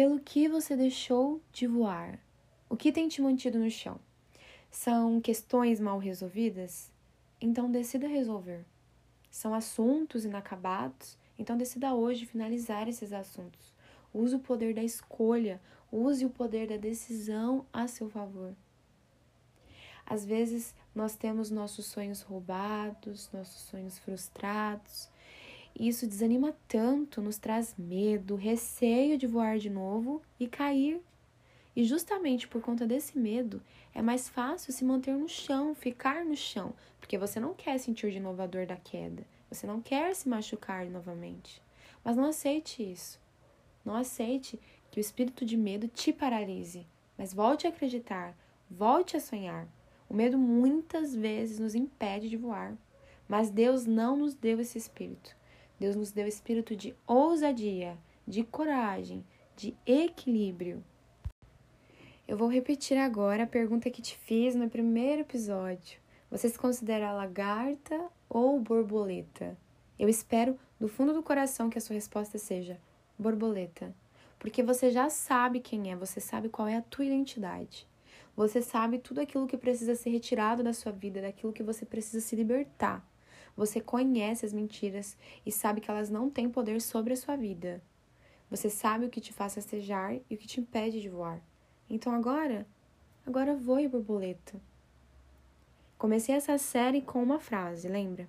Pelo que você deixou de voar? O que tem te mantido no chão? São questões mal resolvidas? Então decida resolver. São assuntos inacabados? Então decida hoje finalizar esses assuntos. Use o poder da escolha, use o poder da decisão a seu favor. Às vezes nós temos nossos sonhos roubados, nossos sonhos frustrados. Isso desanima tanto, nos traz medo, receio de voar de novo e cair e justamente por conta desse medo, é mais fácil se manter no chão, ficar no chão, porque você não quer sentir de novo a dor da queda, você não quer se machucar novamente. Mas não aceite isso. Não aceite que o espírito de medo te paralise, mas volte a acreditar, volte a sonhar. O medo muitas vezes nos impede de voar, mas Deus não nos deu esse espírito. Deus nos deu espírito de ousadia, de coragem, de equilíbrio. Eu vou repetir agora a pergunta que te fiz no primeiro episódio. Você se considera lagarta ou borboleta? Eu espero do fundo do coração que a sua resposta seja borboleta, porque você já sabe quem é, você sabe qual é a tua identidade. Você sabe tudo aquilo que precisa ser retirado da sua vida, daquilo que você precisa se libertar. Você conhece as mentiras e sabe que elas não têm poder sobre a sua vida. Você sabe o que te faz rastejar e o que te impede de voar. Então agora, agora voe, borboleta. Comecei essa série com uma frase, lembra?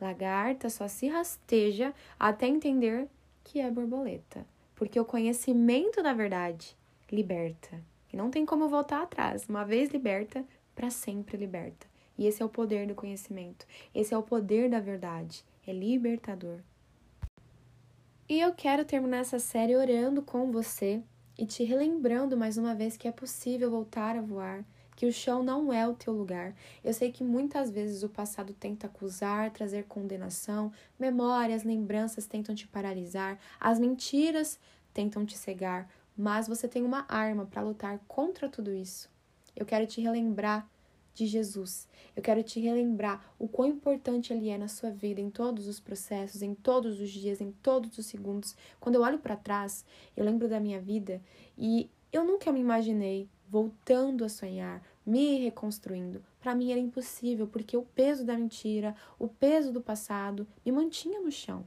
Lagarta só se rasteja até entender que é borboleta, porque o conhecimento da verdade liberta. E não tem como voltar atrás. Uma vez liberta, para sempre liberta. E esse é o poder do conhecimento. Esse é o poder da verdade. É libertador. E eu quero terminar essa série orando com você e te relembrando mais uma vez que é possível voltar a voar, que o chão não é o teu lugar. Eu sei que muitas vezes o passado tenta acusar, trazer condenação, memórias, lembranças tentam te paralisar, as mentiras tentam te cegar, mas você tem uma arma para lutar contra tudo isso. Eu quero te relembrar de Jesus. Eu quero te relembrar o quão importante ele é na sua vida, em todos os processos, em todos os dias, em todos os segundos. Quando eu olho para trás, eu lembro da minha vida e eu nunca me imaginei voltando a sonhar, me reconstruindo. Para mim era impossível, porque o peso da mentira, o peso do passado me mantinha no chão.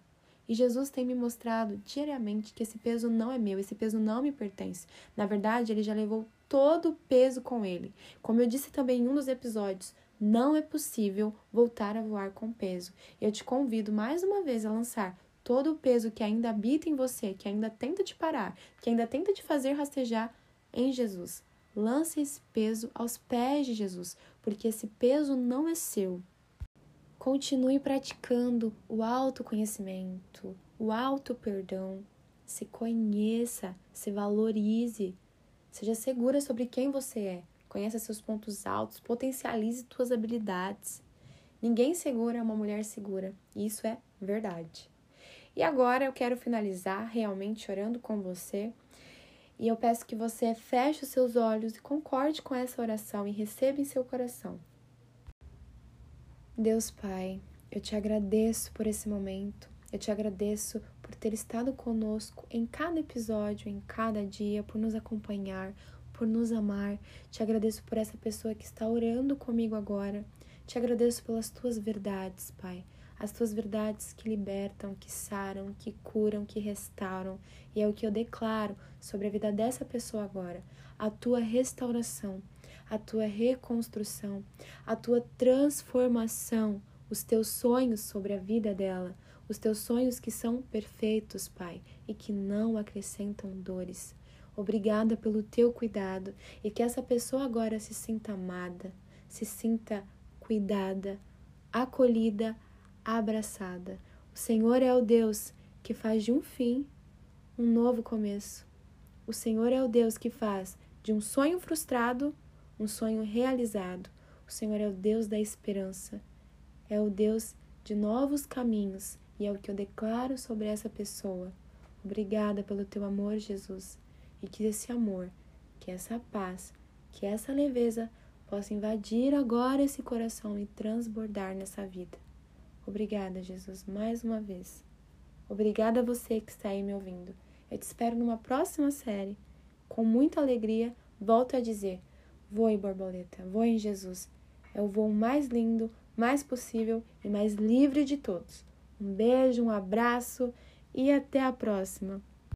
E Jesus tem me mostrado diariamente que esse peso não é meu, esse peso não me pertence. Na verdade, ele já levou todo o peso com ele. Como eu disse também em um dos episódios, não é possível voltar a voar com peso. Eu te convido mais uma vez a lançar todo o peso que ainda habita em você, que ainda tenta te parar, que ainda tenta te fazer rastejar em Jesus. Lance esse peso aos pés de Jesus, porque esse peso não é seu. Continue praticando o autoconhecimento, o auto-perdão. Se conheça, se valorize. Seja segura sobre quem você é. Conheça seus pontos altos, potencialize suas habilidades. Ninguém segura uma mulher segura. Isso é verdade. E agora eu quero finalizar realmente orando com você. E eu peço que você feche os seus olhos e concorde com essa oração e receba em seu coração. Deus Pai, eu te agradeço por esse momento. Eu te agradeço por ter estado conosco em cada episódio, em cada dia, por nos acompanhar, por nos amar. Te agradeço por essa pessoa que está orando comigo agora. Te agradeço pelas tuas verdades, Pai. As tuas verdades que libertam, que saram, que curam, que restauram. E é o que eu declaro sobre a vida dessa pessoa agora. A tua restauração a tua reconstrução, a tua transformação, os teus sonhos sobre a vida dela, os teus sonhos que são perfeitos, Pai, e que não acrescentam dores. Obrigada pelo teu cuidado e que essa pessoa agora se sinta amada, se sinta cuidada, acolhida, abraçada. O Senhor é o Deus que faz de um fim um novo começo. O Senhor é o Deus que faz de um sonho frustrado um sonho realizado. O Senhor é o Deus da esperança, é o Deus de novos caminhos e é o que eu declaro sobre essa pessoa. Obrigada pelo teu amor, Jesus, e que esse amor, que essa paz, que essa leveza possa invadir agora esse coração e transbordar nessa vida. Obrigada, Jesus, mais uma vez. Obrigada a você que está aí me ouvindo. Eu te espero numa próxima série. Com muita alegria, volto a dizer: voe, borboleta, voe em Jesus. É o voo mais lindo, mais possível e mais livre de todos. Um beijo, um abraço e até a próxima!